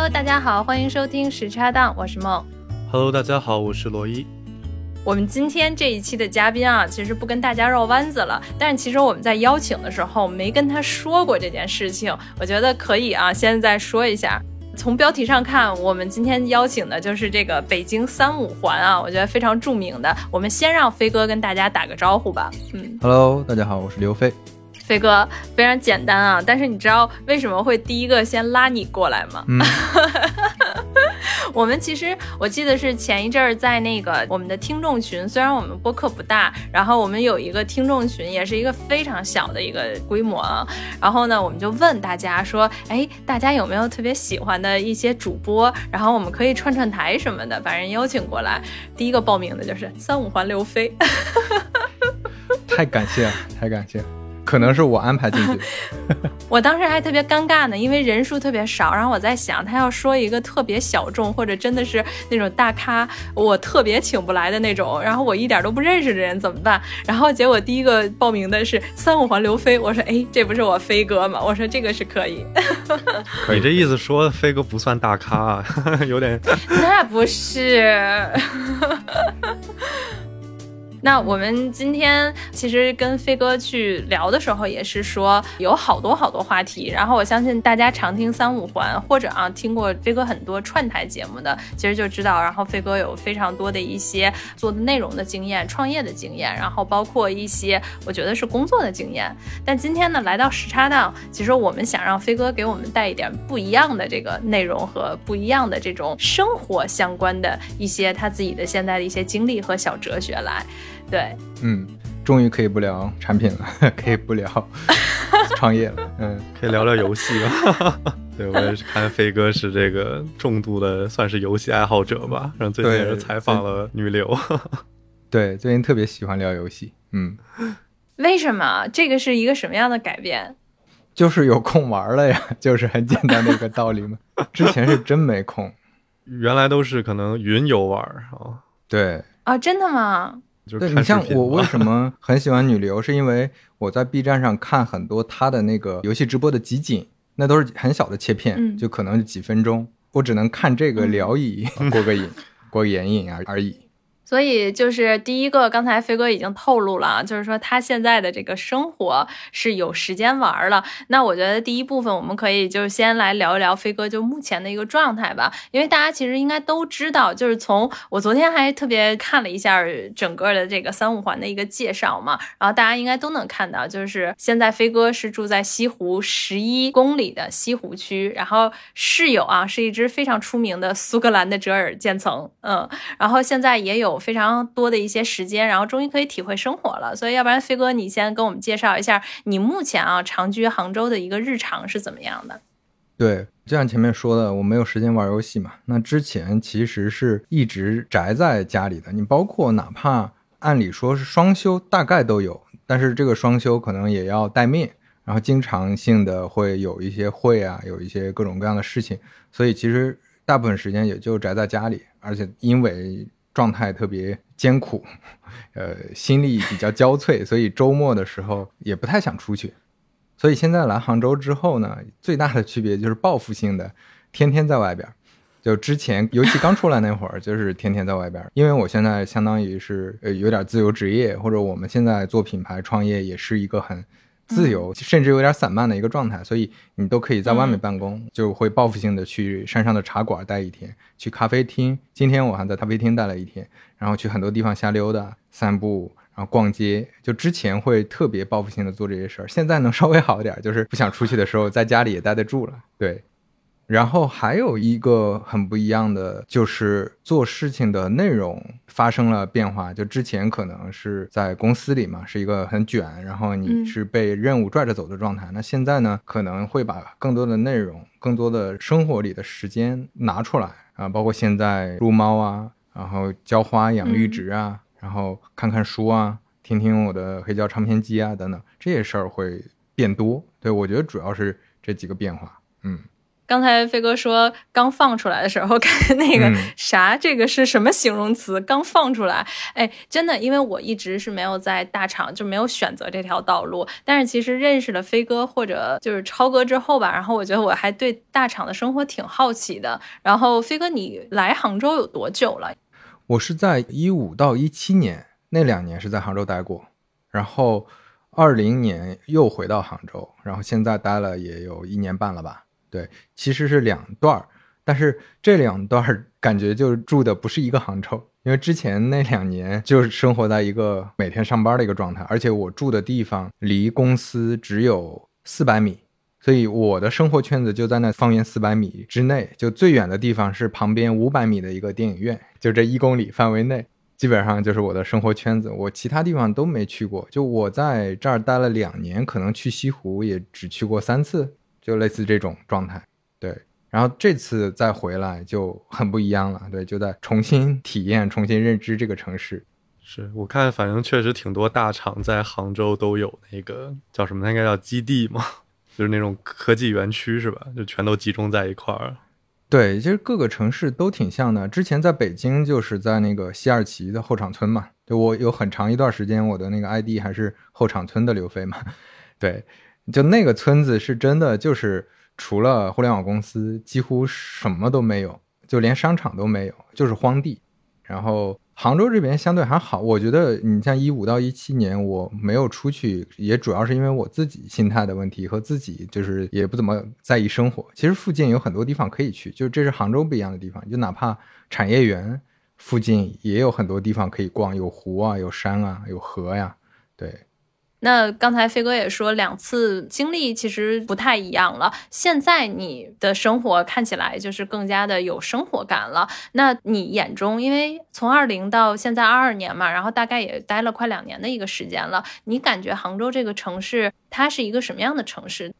Hello，大家好，欢迎收听时差档，我是梦。Hello，大家好，我是罗伊。我们今天这一期的嘉宾啊，其实不跟大家绕弯子了，但是其实我们在邀请的时候没跟他说过这件事情，我觉得可以啊，现在说一下。从标题上看，我们今天邀请的就是这个北京三五环啊，我觉得非常著名的。我们先让飞哥跟大家打个招呼吧。嗯 Hello，大家好，我是刘飞。飞哥非常简单啊，但是你知道为什么会第一个先拉你过来吗？嗯，我们其实我记得是前一阵儿在那个我们的听众群，虽然我们播客不大，然后我们有一个听众群，也是一个非常小的一个规模啊。然后呢，我们就问大家说，哎，大家有没有特别喜欢的一些主播？然后我们可以串串台什么的，把人邀请过来。第一个报名的就是三五环刘飞。太感谢了，太感谢了，可能是我安排进去的。我当时还特别尴尬呢，因为人数特别少，然后我在想他要说一个特别小众或者真的是那种大咖，我特别请不来的那种，然后我一点都不认识的人怎么办？然后结果第一个报名的是三五环刘飞，我说哎，这不是我飞哥吗？我说这个是可以，可以你这意思说飞哥不算大咖啊，有 点那不是。那我们今天其实跟飞哥去聊的时候，也是说有好多好多话题。然后我相信大家常听三五环，或者啊听过飞哥很多串台节目的，其实就知道，然后飞哥有非常多的一些做的内容的经验、创业的经验，然后包括一些我觉得是工作的经验。但今天呢，来到时差档，其实我们想让飞哥给我们带一点不一样的这个内容和不一样的这种生活相关的一些他自己的现在的一些经历和小哲学来。对，嗯，终于可以不聊产品了，可以不聊创业了。嗯，可以聊聊游戏了。对，我也是看飞哥是这个重度的，算是游戏爱好者吧。然后最近也是采访了女流。对，最近特别喜欢聊游戏。嗯，为什么？这个是一个什么样的改变？就是有空玩了呀，就是很简单的一个道理嘛。之前是真没空。原来都是可能云游玩啊。对，啊，真的吗？对就是看你像我为什么 很喜欢女流，是因为我在 B 站上看很多她的那个游戏直播的集锦，那都是很小的切片，嗯就可能几分钟，我只能看这个聊以 过个瘾，过个眼瘾而而已。所以就是第一个，刚才飞哥已经透露了啊，就是说他现在的这个生活是有时间玩了。那我觉得第一部分我们可以就是先来聊一聊飞哥就目前的一个状态吧，因为大家其实应该都知道，就是从我昨天还特别看了一下整个的这个三五环的一个介绍嘛，然后大家应该都能看到，就是现在飞哥是住在西湖十一公里的西湖区，然后室友啊是一只非常出名的苏格兰的折耳渐层，嗯，然后现在也有非常多的一些时间，然后终于可以体会生活了。所以，要不然飞哥，你先跟我们介绍一下你目前啊长居杭州的一个日常是怎么样的？对，就像前面说的，我没有时间玩游戏嘛。那之前其实是一直宅在家里的，你包括哪怕按理说是双休，大概都有，但是这个双休可能也要待命，然后经常性的会有一些会啊，有一些各种各样的事情，所以其实大部分时间也就宅在家里，而且因为状态特别艰苦，呃，心力比较交瘁，所以周末的时候也不太想出去。所以现在来杭州之后呢，最大的区别就是报复性的，天天在外边。就之前尤其刚出来那会儿，就是天天在外边。因为我现在相当于是呃有点自由职业，或者我们现在做品牌创业也是一个很自由，甚至有点散漫的一个状态，所以你都可以在外面办公，就会报复性的去山上的茶馆待一天，去咖啡厅。今天我还在咖啡厅待了一天，然后去很多地方瞎溜达、散步。然后逛街，就之前会特别报复性的做这些事儿，现在能稍微好一点，就是不想出去的时候，在家里也待得住了。对，然后还有一个很不一样的，就是做事情的内容发生了变化。就之前可能是在公司里嘛，是一个很卷，然后你嗯是被任务拽着走的状态。那现在呢，可能会把更多的内容、更多的生活里的时间拿出来啊，包括现在撸猫啊，然后浇花、养绿植啊，然后看看书啊，听听我的黑胶唱片机啊等等，这些事儿会变多。对我觉得主要是这几个变化。嗯。刚才飞哥说刚放出来的时候，看那个啥，这个是什么形容词？刚放出来，哎，真的，因为我一直是没有在大厂，就没有选择这条道路。但是其实认识了飞哥或者就是超哥之后吧，然后我觉得我还对大厂的生活挺好奇的。然后飞哥，你来杭州有多久了？我是在一五到一七年那两年是在杭州待过，然后二零年又回到杭州，然后现在待了也有一年半了吧。对，其实是两段儿，但是这两段儿感觉就住的不是一个杭州，因为之前那两年就是生活在一个每天上班的一个状态，而且我住的地方离公司只有四百米，所以我的生活圈子就在那方圆四百米之内，就最远的地方是旁边五百米的一个电影院，就这一公里范围内，基本上就是我的生活圈子，我其他地方都没去过，就我在这儿待了两年，可能去西湖也只去过三次。就类似这种状态，对，然后这次再回来就很不一样了，对，就在重新体验、重新认知这个城市。是我看，反正确实挺多大厂在杭州都有那个叫什么，应该叫基地嘛，就是那种科技园区是吧？就全都集中在一块儿。对，其实各个城市都挺像的。之前在北京就是在那个西二旗的后厂村嘛，就我有很长一段时间我的那个 ID 还是后厂村的刘飞嘛，对。就那个村子是真的，就是除了互联网公司，几乎什么都没有，就连商场都没有，就是荒地。然后杭州这边相对还好，我觉得你像一五到一七年我没有出去，也主要是因为我自己心态的问题和自己就是也不怎么在意生活。其实附近有很多地方可以去，就这是杭州不一样的地方，就哪怕产业园附近也有很多地方可以逛，有湖啊，有山啊，有河呀，对。那刚才飞哥也说，两次经历其实不太一样了。现在你的生活看起来就是更加的有生活感了。那你眼中，因为从二零到现在二二年嘛，然后大概也待了快两年的一个时间了，你感觉杭州这个城市它是一个什么样的城市？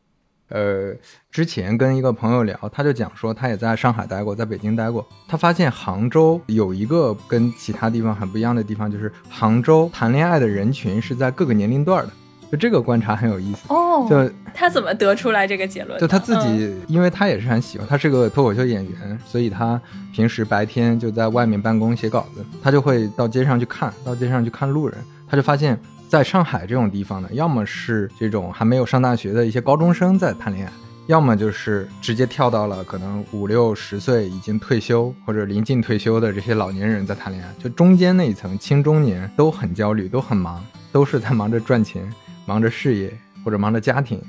呃，之前跟一个朋友聊，他就讲说，他也在上海待过，在北京待过，他发现杭州有一个跟其他地方很不一样的地方，就是杭州谈恋爱的人群是在各个年龄段的，就这个观察很有意思哦。就他怎么得出来这个结论？就他自己，因为他也是很喜欢，他是个脱口秀演员，所以他平时白天就在外面办公写稿子，他就会到街上去看，到街上去看路人，他就发现。在上海这种地方呢，要么是这种还没有上大学的一些高中生在谈恋爱，要么就是直接跳到了可能五六十岁已经退休或者临近退休的这些老年人在谈恋爱。就中间那一层青中年都很焦虑，都很忙，都是在忙着赚钱、忙着事业或者忙着家庭，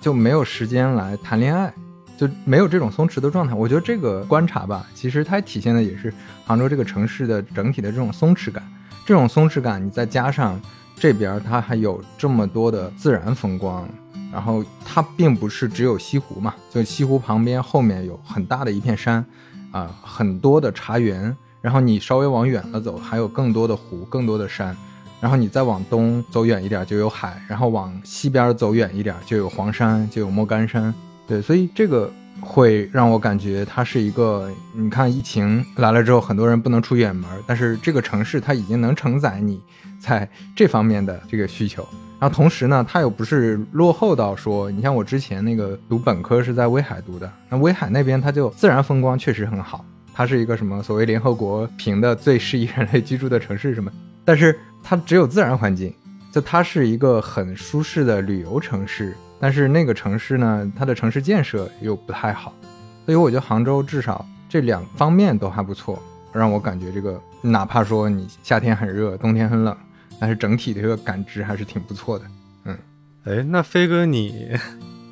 就没有时间来谈恋爱，就没有这种松弛的状态。我觉得这个观察吧，其实它体现的也是杭州这个城市的整体的这种松弛感。这种松弛感，你再加上。这边它还有这么多的自然风光，然后它并不是只有西湖嘛，就西湖旁边后面有很大的一片山，啊，很多的茶园，然后你稍微往远了走，还有更多的湖，更多的山，然后你再往东走远一点就有海，然后往西边走远一点就有黄山，就有莫干山，对，所以这个会让我感觉它是一个，你看疫情来了之后，很多人不能出远门，但是这个城市它已经能承载你。在这方面的这个需求，然后同时呢，它又不是落后到说，你像我之前那个读本科是在威海读的，那威海那边它就自然风光确实很好，它是一个什么所谓联合国评的最适宜人类居住的城市什么，但是它只有自然环境，就它是一个很舒适的旅游城市，但是那个城市呢，它的城市建设又不太好，所以我觉得杭州至少这两方面都还不错，让我感觉这个哪怕说你夏天很热，冬天很冷。但是整体的这个感知还是挺不错的，嗯，哎，那飞哥，你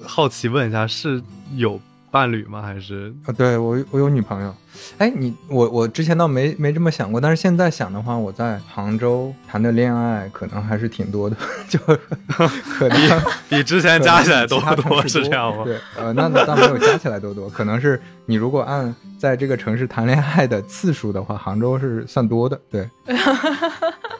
好奇问一下，是有伴侣吗？还是啊？对我，我有女朋友。哎，你我我之前倒没没这么想过，但是现在想的话，我在杭州谈的恋爱可能还是挺多的，就 可能比之前加起来多多是这样吗？对，呃，那倒没有加起来多多，可能是你如果按在这个城市谈恋爱的次数的话，杭州是算多的，对。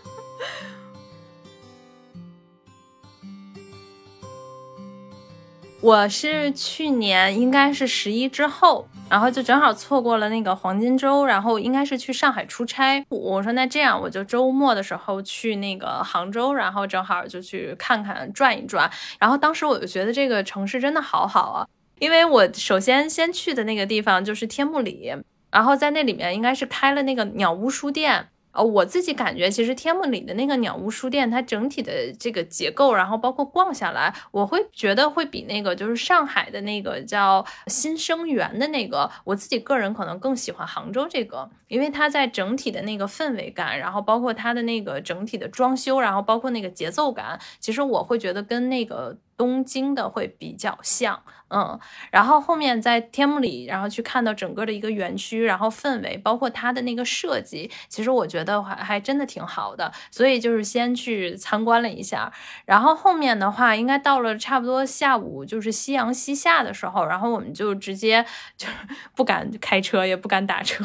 我是去年应该是十一之后，然后就正好错过了那个黄金周，然后应该是去上海出差。我说那这样我就周末的时候去那个杭州，然后正好就去看看转一转。然后当时我就觉得这个城市真的好好啊。因为我首先先去的那个地方就是天目里，然后在那里面应该是开了那个鸟屋书店。呃，我自己感觉，其实天幕里的那个鸟屋书店，它整体的这个结构，然后包括逛下来，我会觉得会比那个就是上海的那个叫新生源的那个，我自己个人可能更喜欢杭州这个，因为它在整体的那个氛围感，然后包括它的那个整体的装修，然后包括那个节奏感，其实我会觉得跟那个。东京的会比较像，嗯，然后后面在天幕里，然后去看到整个的一个园区，然后氛围，包括它的那个设计，其实我觉得还还真的挺好的，所以就是先去参观了一下，然后后面的话，应该到了差不多下午，就是夕阳西下的时候，然后我们就直接就不敢开车，也不敢打车，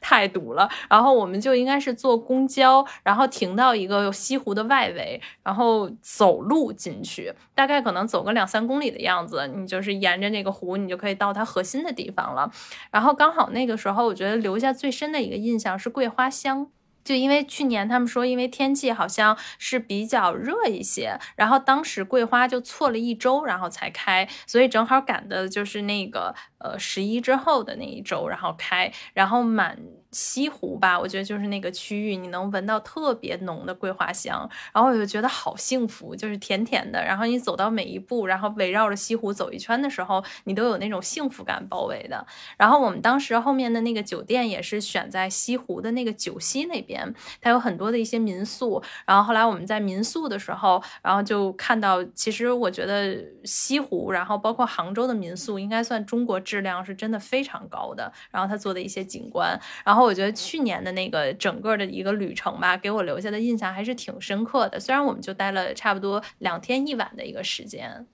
太堵了，然后我们就应该是坐公交，然后停到一个西湖的外围，然后走路进去，大概。可能走个两三公里的样子，你就是沿着那个湖，你就可以到它核心的地方了。然后刚好那个时候，我觉得留下最深的一个印象是桂花香。就因为去年他们说，因为天气好像是比较热一些，然后当时桂花就错了一周，然后才开，所以正好赶的就是那个呃十一之后的那一周，然后开，然后满。西湖吧，我觉得就是那个区域，你能闻到特别浓的桂花香，然后我就觉得好幸福，就是甜甜的。然后你走到每一步，然后围绕着西湖走一圈的时候，你都有那种幸福感包围的。然后我们当时后面的那个酒店也是选在西湖的那个九溪那边，它有很多的一些民宿。然后后来我们在民宿的时候，然后就看到，其实我觉得西湖，然后包括杭州的民宿，应该算中国质量是真的非常高的。然后它做的一些景观，然后。然后我觉得去年的那个整个的一个旅程吧，给我留下的印象还是挺深刻的。虽然我们就待了差不多两天一晚的一个时间。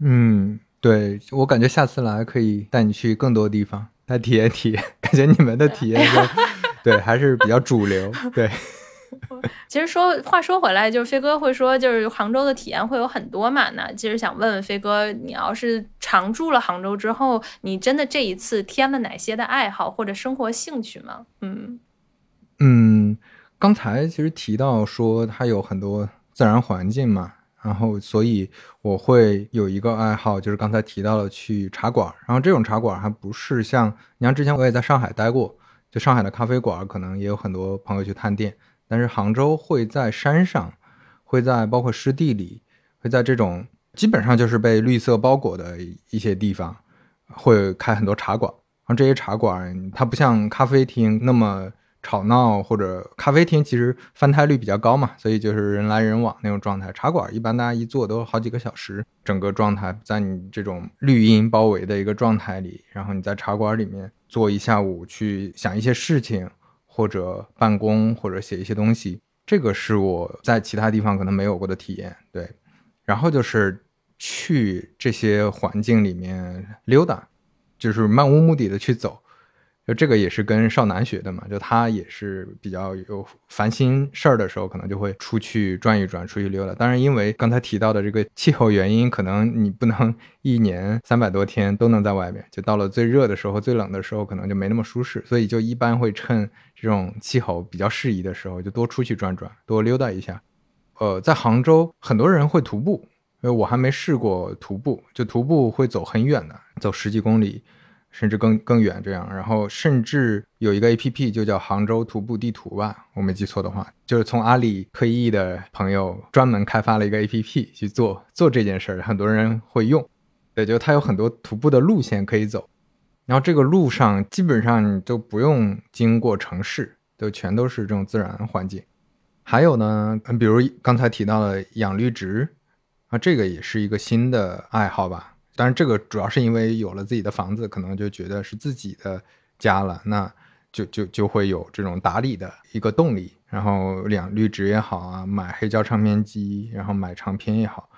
嗯，对我感觉下次来可以带你去更多地方，来体验体验。感觉你们的体验就 对还是比较主流。对。其实说话说回来，就是飞哥会说，就是杭州的体验会有很多嘛。那其实想问问飞哥，你要是常住了杭州之后，你真的这一次添了哪些的爱好或者生活兴趣吗？嗯嗯，刚才其实提到说它有很多自然环境嘛，然后所以我会有一个爱好，就是刚才提到了去茶馆。然后这种茶馆还不是像你像之前我也在上海待过，就上海的咖啡馆，可能也有很多朋友去探店。但是杭州会在山上，会在包括湿地里，会在这种基本上就是被绿色包裹的一些地方，会开很多茶馆。然后这些茶馆它不像咖啡厅那么吵闹，或者咖啡厅其实翻台率比较高嘛，所以就是人来人往那种状态。茶馆一般大家一坐都好几个小时，整个状态在你这种绿荫包围的一个状态里，然后你在茶馆里面坐一下午，去想一些事情。或者办公，或者写一些东西，这个是我在其他地方可能没有过的体验。对，然后就是去这些环境里面溜达，就是漫无目的的去走。就这个也是跟少南学的嘛，就他也是比较有烦心事儿的时候，可能就会出去转一转，出去溜达。当然，因为刚才提到的这个气候原因，可能你不能一年三百多天都能在外面，就到了最热的时候、最冷的时候，可能就没那么舒适。所以就一般会趁这种气候比较适宜的时候，就多出去转转，多溜达一下。呃，在杭州，很多人会徒步，因为我还没试过徒步，就徒步会走很远的，走十几公里。甚至更更远这样，然后甚至有一个 A P P 就叫杭州徒步地图吧，我没记错的话，就是从阿里退役的朋友专门开发了一个 A P P 去做做这件事儿，很多人会用。对，就它有很多徒步的路线可以走，然后这个路上基本上你就不用经过城市，就全都是这种自然环境。还有呢，比如刚才提到的养绿植，啊，这个也是一个新的爱好吧。当然，这个主要是因为有了自己的房子，可能就觉得是自己的家了，那就就就会有这种打理的一个动力。然后养绿植也好啊，买黑胶唱片机，然后买唱片也好，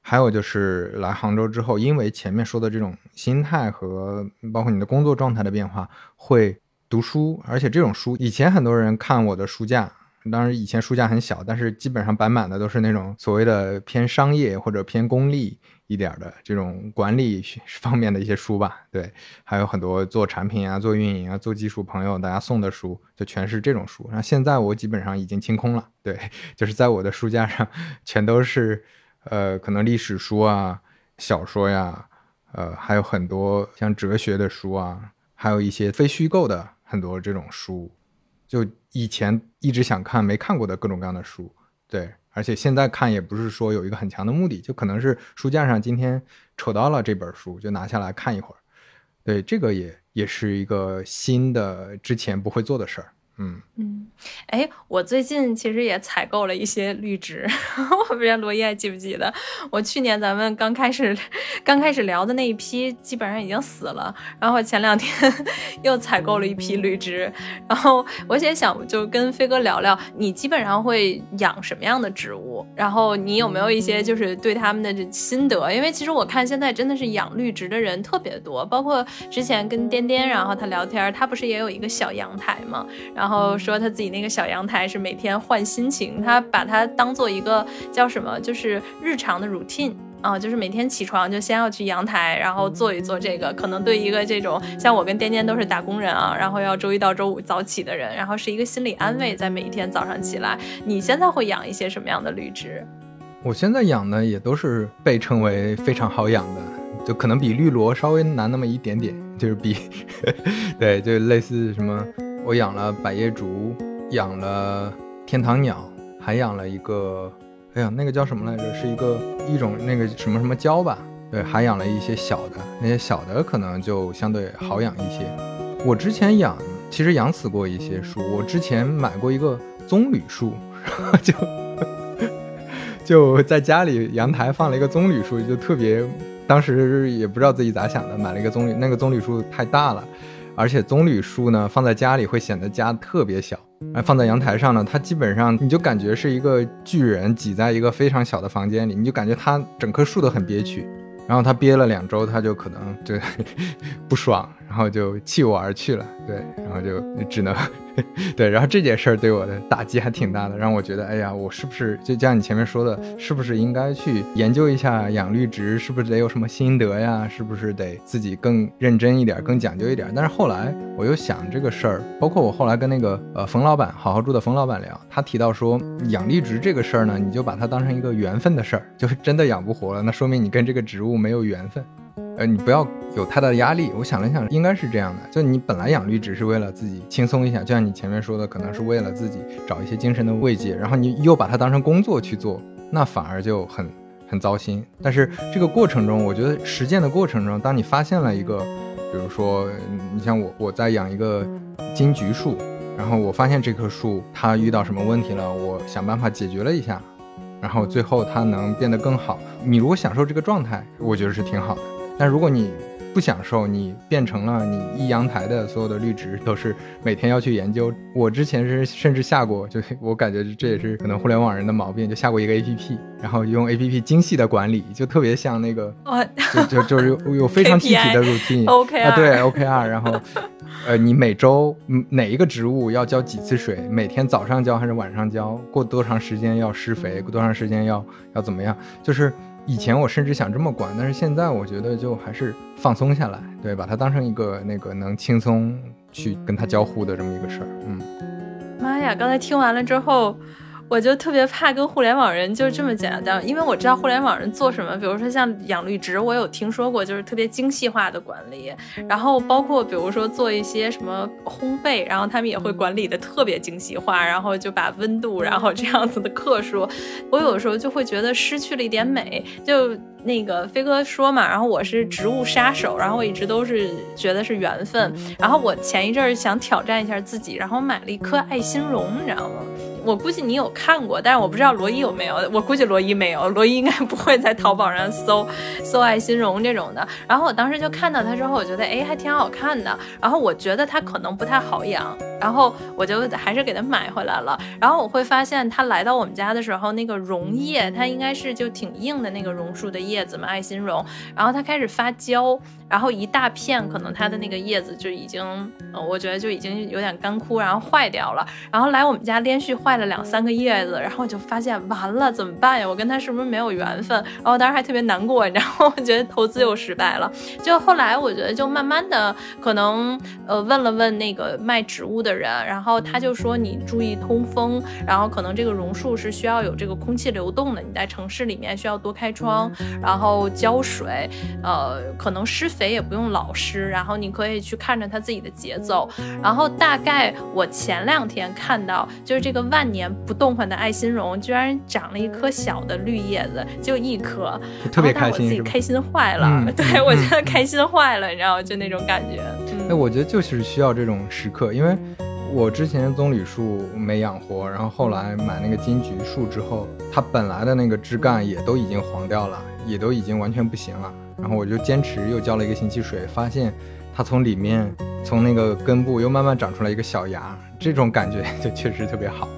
还有就是来杭州之后，因为前面说的这种心态和包括你的工作状态的变化，会读书，而且这种书以前很多人看我的书架，当然以前书架很小，但是基本上摆满的都是那种所谓的偏商业或者偏功利。一点的这种管理方面的一些书吧，对，还有很多做产品啊、做运营啊、做技术朋友大家送的书，就全是这种书。那现在我基本上已经清空了，对，就是在我的书架上全都是，呃，可能历史书啊、小说呀，呃，还有很多像哲学的书啊，还有一些非虚构的很多这种书，就以前一直想看没看过的各种各样的书，对，而且现在看也不是说有一个很强的目的，就可能是书架上今天瞅到了这本书，就拿下来看一会儿，对，这个也也是一个新的之前不会做的事儿。嗯。嗯，哎，我最近其实也采购了一些绿植，我不知道罗伊还记不记得，我去年咱们刚开始刚开始聊的那一批基本上已经死了，然后前两天 又采购了一批绿植，然后我也想就跟飞哥聊聊，你基本上会养什么样的植物，然后你有没有一些就是对他们的这心得？因为其实我看现在真的是养绿植的人特别多，包括之前跟颠颠，然后他聊天，他不是也有一个小阳台嘛，然后。然后说他自己那个小阳台是每天换心情，他把它当做一个叫什么，就是日常的 routine 啊，就是每天起床就先要去阳台，然后做一做这个。可能对一个这种像我跟颠颠都是打工人啊，然后要周一到周五早起的人，然后是一个心理安慰，在每一天早上起来。你现在会养一些什么样的绿植？我现在养的也都是被称为非常好养的，就可能比绿萝稍微难那么一点点，就是比 对，就类似什么。我养了百叶竹，养了天堂鸟，还养了一个，哎呀，那个叫什么来着？是一个一种那个什么什么椒吧？对，还养了一些小的，那些小的可能就相对好养一些。我之前养，其实养死过一些树。我之前买过一个棕榈树，然后就就在家里阳台放了一个棕榈树，就特别，当时也不知道自己咋想的，买了一个棕榈，那个棕榈树太大了。而且棕榈树呢，放在家里会显得家特别小，哎放在阳台上呢，它基本上你就感觉是一个巨人挤在一个非常小的房间里，你就感觉它整棵树都很憋屈。然后它憋了两周，它就可能就 不爽，然后就弃我而去了。对，然后就只能。对，然后这件事儿对我的打击还挺大的，让我觉得，哎呀，我是不是就像你前面说的，是不是应该去研究一下养绿植，是不是得有什么心得呀？是不是得自己更认真一点，更讲究一点？但是后来我又想这个事儿，包括我后来跟那个呃冯老板好好住的冯老板聊，他提到说，养绿植这个事儿呢，你就把它当成一个缘分的事儿，就是真的养不活了，那说明你跟这个植物没有缘分。呃，你不要有太大的压力。我想了想，应该是这样的，就你本来养绿植是为了自己轻松一下，就像你前面说的，可能是为了自己找一些精神的慰藉，然后你又把它当成工作去做，那反而就很很糟心。但是这个过程中，我觉得实践的过程中，当你发现了一个，比如说你像我我在养一个金桔树，然后我发现这棵树它遇到什么问题了，我想办法解决了一下，然后最后它能变得更好。你如果享受这个状态，我觉得是挺好的。但如果你不享受，你变成了你一阳台的所有的绿植都是每天要去研究。我之前是甚至下过，就 我感觉这也是可能互联网人的毛病，就下过一个 A P P，然后用 A P P 精细的管理，就特别像那个，就就就是有有非常具体的 routine，啊对 O K R，然后呃你每周哪一个植物要浇几次水，每天早上浇还是晚上浇，过多长时间要施肥，过多长时间要要怎么样，就是。以前我甚至想这么管，但是现在我觉得就还是放松下来，对，把它当成一个那个能轻松去跟他交互的这么一个事儿。嗯，妈呀，刚才听完了之后。我就特别怕跟互联网人就这么简单，因为我知道互联网人做什么，比如说像养绿植，我有听说过，就是特别精细化的管理，然后包括比如说做一些什么烘焙，然后他们也会管理的特别精细化，然后就把温度，然后这样子的克数，我有时候就会觉得失去了一点美。就那个飞哥说嘛，然后我是植物杀手，然后我一直都是觉得是缘分，然后我前一阵儿想挑战一下自己，然后买了一颗爱心榕，你知道吗？我估计你有看过，但是我不知道罗伊有没有。我估计罗伊没有，罗伊应该不会在淘宝上搜搜爱心榕这种的。然后我当时就看到它之后，我觉得哎还挺好看的。然后我觉得它可能不太好养，然后我就还是给它买回来了。然后我会发现它来到我们家的时候，那个榕叶它应该是就挺硬的那个榕树的叶叶子嘛，爱心绒。然后它开始发焦。然后一大片，可能它的那个叶子就已经，呃，我觉得就已经有点干枯，然后坏掉了。然后来我们家连续坏了两三个叶子，然后我就发现完了，怎么办呀？我跟他是不是没有缘分？然后当时还特别难过，你知道吗我觉得投资又失败了。就后来我觉得就慢慢的，可能呃问了问那个卖植物的人，然后他就说你注意通风，然后可能这个榕树是需要有这个空气流动的，你在城市里面需要多开窗，然后浇水，呃，可能施肥肥也不用老师，然后你可以去看着它自己的节奏。然后大概我前两天看到，就是这个万年不动换的爱心榕，居然长了一颗小的绿叶子，就一颗，特别开心我自？己开心坏了，嗯对嗯我觉得开心坏了，你知道吗？就那种感觉。嗯哎，我觉得就是需要这种时刻，因为我之前棕榈树没养活，然后后来买那个金桔树之后，它本来的那个枝干也都已经黄掉了，也都已经完全不行了。然后我就坚持又浇了一个星期水，发现它从里面从那个根部又慢慢长出来一个小芽，这种感觉 就确实特别好。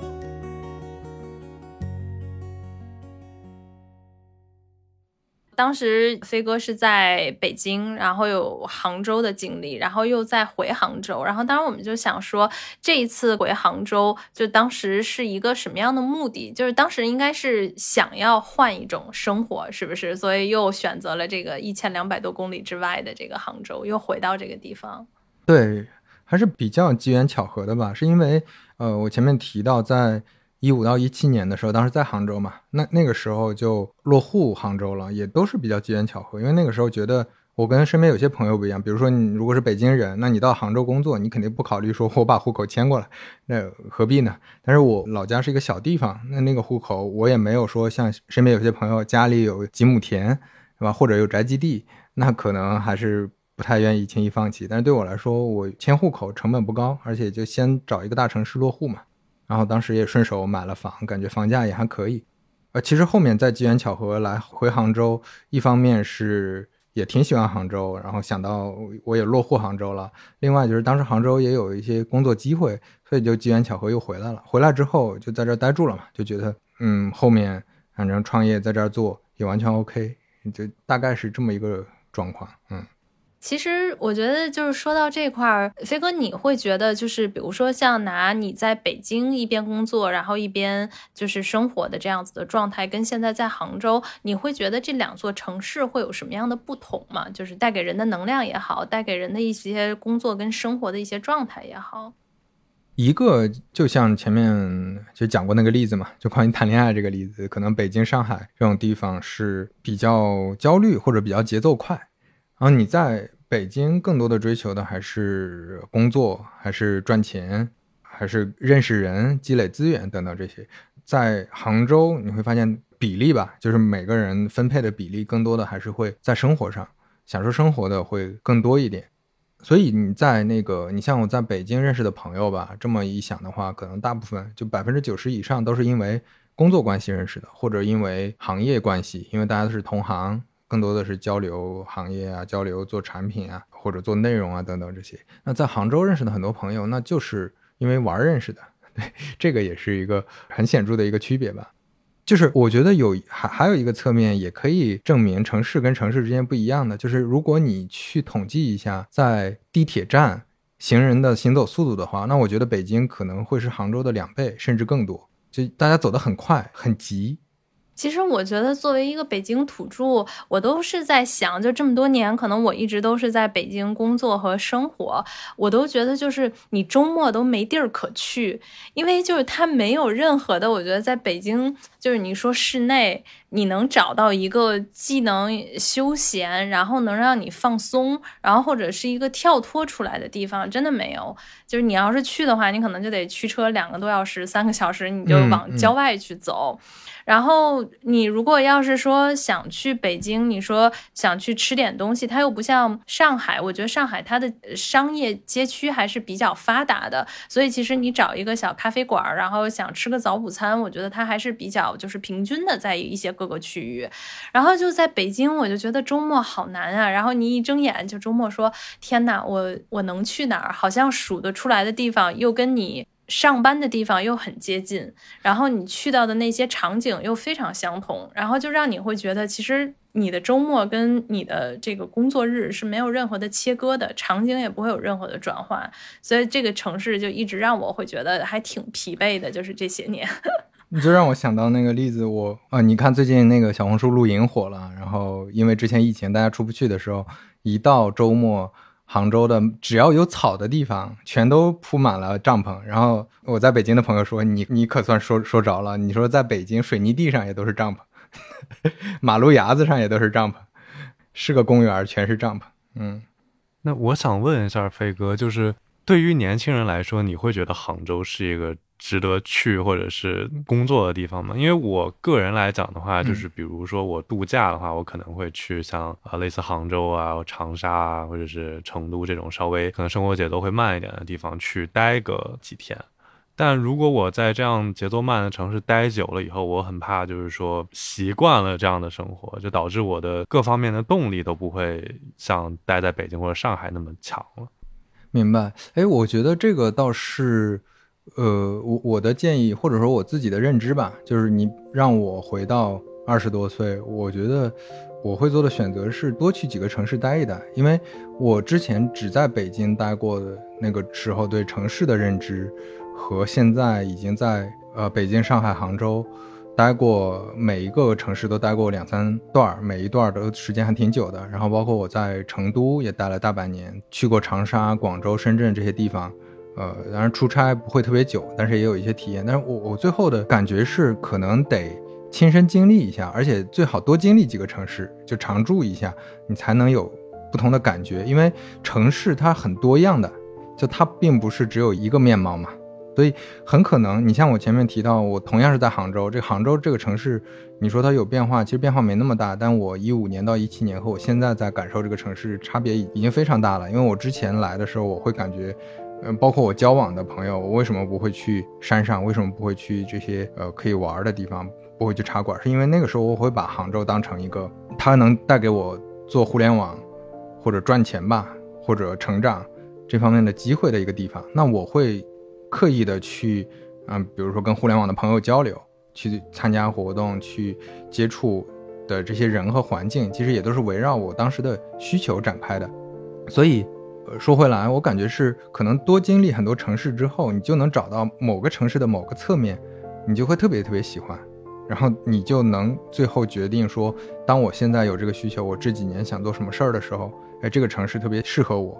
当时飞哥是在北京，然后有杭州的经历，然后又再回杭州，然后当时我们就想说，这一次回杭州，就当时是一个什么样的目的？就是当时应该是想要换一种生活，是不是？所以又选择了这个一千两百多公里之外的这个杭州，又回到这个地方。对，还是比较机缘巧合的吧，是因为呃，我前面提到在一五到一七年的时候，当时在杭州嘛，那那个时候就落户杭州了，也都是比较机缘巧合，因为那个时候觉得。我跟身边有些朋友不一样，比如说你如果是北京人，那你到杭州工作，你肯定不考虑说我把户口迁过来，那何必呢？但是我老家是一个小地方，那那个户口我也没有说像身边有些朋友家里有几亩田，是吧？或者有宅基地，那可能还是不太愿意轻易放弃。但是对我来说，我迁户口成本不高，而且就先找一个大城市落户嘛。然后当时也顺手买了房，感觉房价也还可以。呃，其实后面再机缘巧合来回杭州，一方面是也挺喜欢杭州，然后想到我也落户杭州了。另外就是当时杭州也有一些工作机会，所以就机缘巧合又回来了。回来之后就在这儿待住了嘛，就觉得嗯，后面反正创业在这儿做也完全 OK，就大概是这么一个状况。嗯。其实我觉得，就是说到这块儿，飞哥，你会觉得，就是比如说像拿你在北京一边工作，然后一边就是生活的这样子的状态，跟现在在杭州，你会觉得这两座城市会有什么样的不同吗？就是带给人的能量也好，带给人的一些工作跟生活的一些状态也好。一个就像前面就讲过那个例子嘛，就关于谈恋爱这个例子，可能北京、上海这种地方是比较焦虑或者比较节奏快，然后你在北京更多的追求的还是工作，还是赚钱，还是认识人、积累资源等等这些。在杭州你会发现比例吧，就是每个人分配的比例更多的还是会在生活上享受生活的会更多一点。所以你在那个，你像我在北京认识的朋友吧，这么一想的话，可能大部分就百分之九十以上都是因为工作关系认识的，或者因为行业关系，因为大家都是同行，更多的是交流行业啊，交流做产品啊，或者做内容啊等等这些。那在杭州认识的很多朋友，那就是因为玩认识的，对，这个也是一个很显著的一个区别吧。就是我觉得有还还有一个侧面也可以证明城市跟城市之间不一样的，就是如果你去统计一下在地铁站行人的行走速度的话，那我觉得北京可能会是杭州的两倍甚至更多，就大家走得很快很急。其实我觉得，作为一个北京土著，我都是在想，就这么多年，可能我一直都是在北京工作和生活，我都觉得就是你周末都没地儿可去，因为就是它没有任何的，我觉得在北京，就是你说室内，你能找到一个既能休闲，然后能让你放松，然后或者是一个跳脱出来的地方，真的没有。就是你要是去的话，你可能就得驱车两个多小时、三个小时，你就嗯往嗯郊外去走。然后你如果要是说想去北京，你说想去吃点东西，它又不像上海，我觉得上海它的商业街区还是比较发达的，所以其实你找一个小咖啡馆，然后想吃个早午餐，我觉得它还是比较就是平均的在一些各个区域。然后就在北京，我就觉得周末好难啊。然后你一睁眼就周末说，天哪，我我能去哪儿？好像数得出来的地方又跟你。上班的地方又很接近，然后你去到的那些场景又非常相同，然后就让你会觉得，其实你的周末跟你的这个工作日是没有任何的切割的，场景也不会有任何的转换，所以这个城市就一直让我会觉得还挺疲惫的，就是这些年。你就让我想到那个例子，我啊，你看最近那个小红书露营火了，然后因为之前疫情大家出不去的时候，一到周末，杭州的只要有草的地方，全都铺满了帐篷。然后我在北京的朋友说：“你你可算说说着了，你说在北京水泥地上也都是帐篷，马路牙子上也都是帐篷，是个公园，全是帐篷。”嗯，那我想问一下飞哥，就是对于年轻人来说，你会觉得杭州是一个？值得去或者是工作的地方吗？因为我个人来讲的话，就是比如说我度假的话，我可能会去像啊类似杭州啊、长沙啊，或者是成都这种稍微可能生活节奏会慢一点的地方去待个几天。但如果我在这样节奏慢的城市待久了以后，我很怕就是说习惯了这样的生活，就导致我的各方面的动力都不会像待在北京或者上海那么强了。明白？哎，我觉得这个倒是。呃，我我的建议或者说我自己的认知吧，就是你让我回到二十多岁，我觉得我会做的选择是多去几个城市待一待，因为我之前只在北京待过的那个时候，对城市的认知和现在已经在呃北京、上海、杭州待过每一个城市都待过两三段，每一段的时间还挺久的。然后包括我在成都也待了大半年，去过长沙、广州、深圳这些地方。呃，当然出差不会特别久，但是也有一些体验。但是我我最后的感觉是，可能得亲身经历一下，而且最好多经历几个城市，就常住一下，你才能有不同的感觉。因为城市它很多样的，就它并不是只有一个面貌嘛。所以很可能，你像我前面提到，我同样是在杭州，这杭州这个城市，你说它有变化，其实变化没那么大。但我一五年到一七年和我现在在感受这个城市差别已经非常大了。因为我之前来的时候，我会感觉。嗯，包括我交往的朋友，我为什么不会去山上？为什么不会去这些呃可以玩的地方？不会去茶馆？是因为那个时候我会把杭州当成一个它能带给我做互联网或者赚钱吧，或者成长这方面的机会的一个地方。那我会刻意的去，嗯，比如说跟互联网的朋友交流，去参加活动，去接触的这些人和环境，其实也都是围绕我当时的需求展开的，所以。说回来，我感觉是可能多经历很多城市之后，你就能找到某个城市的某个侧面，你就会特别特别喜欢，然后你就能最后决定说，当我现在有这个需求，我这几年想做什么事儿的时候，哎，这个城市特别适合我。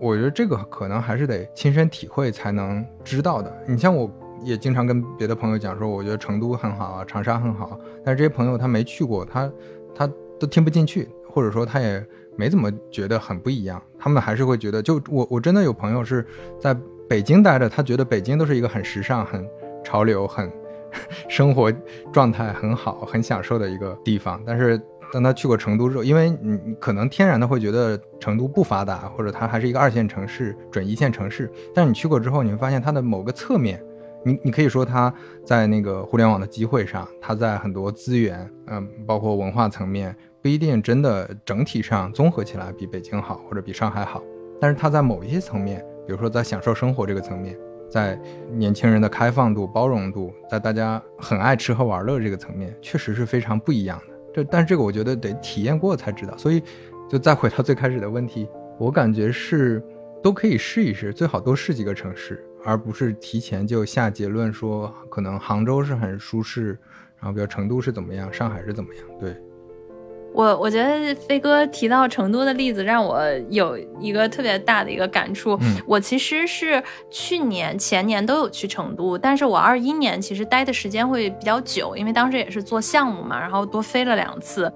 我觉得这个可能还是得亲身体会才能知道的。你像我也经常跟别的朋友讲说，我觉得成都很好啊，长沙很好，但是这些朋友他没去过，他他都听不进去，或者说他也。没怎么觉得很不一样，他们还是会觉得，就我我真的有朋友是在北京待着，他觉得北京都是一个很时尚、很潮流、很 生活状态很好、很享受的一个地方。但是当他去过成都之后，因为你可能天然的会觉得成都不发达，或者它还是一个二线城市、准一线城市。但你去过之后，你会发现它的某个侧面，你你可以说它在那个互联网的机会上，它在很多资源，嗯，包括文化层面。不一定真的整体上综合起来比北京好或者比上海好，但是它在某一些层面，比如说在享受生活这个层面，在年轻人的开放度、包容度，在大家很爱吃喝玩乐这个层面，确实是非常不一样的。这但是这个我觉得得体验过才知道。所以就再回到最开始的问题，我感觉是都可以试一试，最好多试几个城市，而不是提前就下结论说可能杭州是很舒适，然后比如成都是怎么样，上海是怎么样，对。我我觉得飞哥提到成都的例子，让我有一个特别大的一个感触。我其实是去年、前年都有去成都，但是我二一年其实待的时间会比较久，因为当时也是做项目嘛，然后多飞了两次。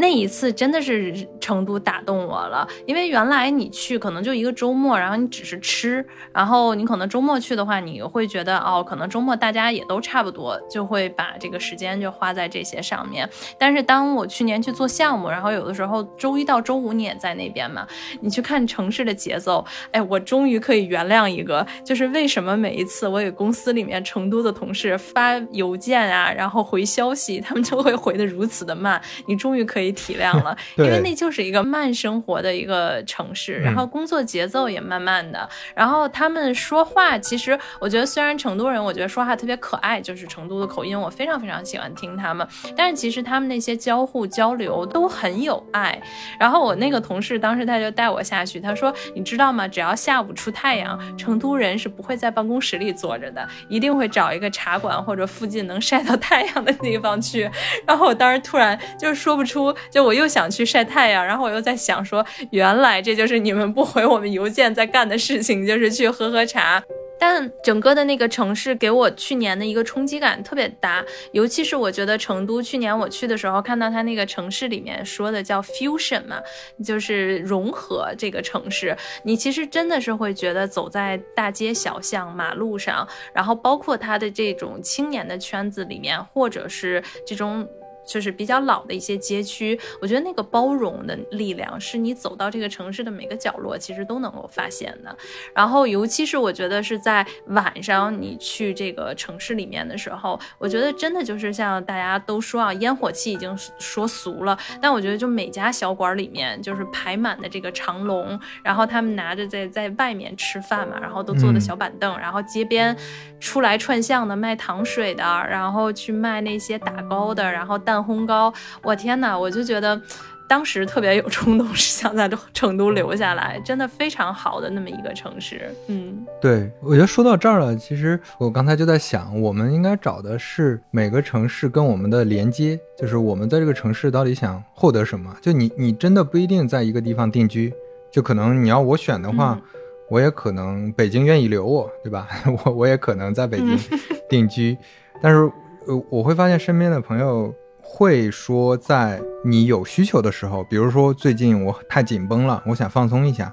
那一次真的是成都打动我了，因为原来你去可能就一个周末，然后你只是吃，然后你可能周末去的话，你会觉得哦，可能周末大家也都差不多，就会把这个时间就花在这些上面。但是当我去年去做项目，然后有的时候周一到周五你也在那边嘛，你去看城市的节奏，哎，我终于可以原谅一个，就是为什么每一次我给公司里面成都的同事发邮件啊，然后回消息，他们就会回的如此的慢，你终于可以。体谅了，因为那就是一个慢生活的一个城市，然后工作节奏也慢慢的，然后他们说话，其实我觉得虽然成都人，我觉得说话特别可爱，就是成都的口音，我非常非常喜欢听他们，但是其实他们那些交互交流都很有爱。然后我那个同事当时他就带我下去，他说你知道吗？只要下午出太阳，成都人是不会在办公室里坐着的，一定会找一个茶馆或者附近能晒到太阳的地方去。然后我当时突然就是说不出。就我又想去晒太阳，然后我又在想说，原来这就是你们不回我们邮件在干的事情，就是去喝喝茶。但整个的那个城市给我去年的一个冲击感特别大，尤其是我觉得成都去年我去的时候，看到它那个城市里面说的叫 fusion 嘛，就是融合这个城市，你其实真的是会觉得走在大街小巷、马路上，然后包括它的这种青年的圈子里面，或者是这种。就是比较老的一些街区，我觉得那个包容的力量是你走到这个城市的每个角落，其实都能够发现的。然后，尤其是我觉得是在晚上你去这个城市里面的时候，我觉得真的就是像大家都说啊，烟火气已经说俗了，但我觉得就每家小馆里面就是排满的这个长龙，然后他们拿着在在外面吃饭嘛，然后都坐的小板凳，然后街边出来串巷的卖糖水的，然后去卖那些打糕的，然后蛋。烘糕，我天呐！我就觉得当时特别有冲动，是想在成都留下来，真的非常好的那么一个城市。嗯，对，我觉得说到这儿了，其实我刚才就在想，我们应该找的是每个城市跟我们的连接，就是我们在这个城市到底想获得什么。就你，你真的不一定在一个地方定居，就可能你要我选的话，我也可能北京愿意留我，对吧？我我也可能在北京 定居，但是呃，我会发现身边的朋友。会说，在你有需求的时候，比如说最近我太紧绷了，我想放松一下，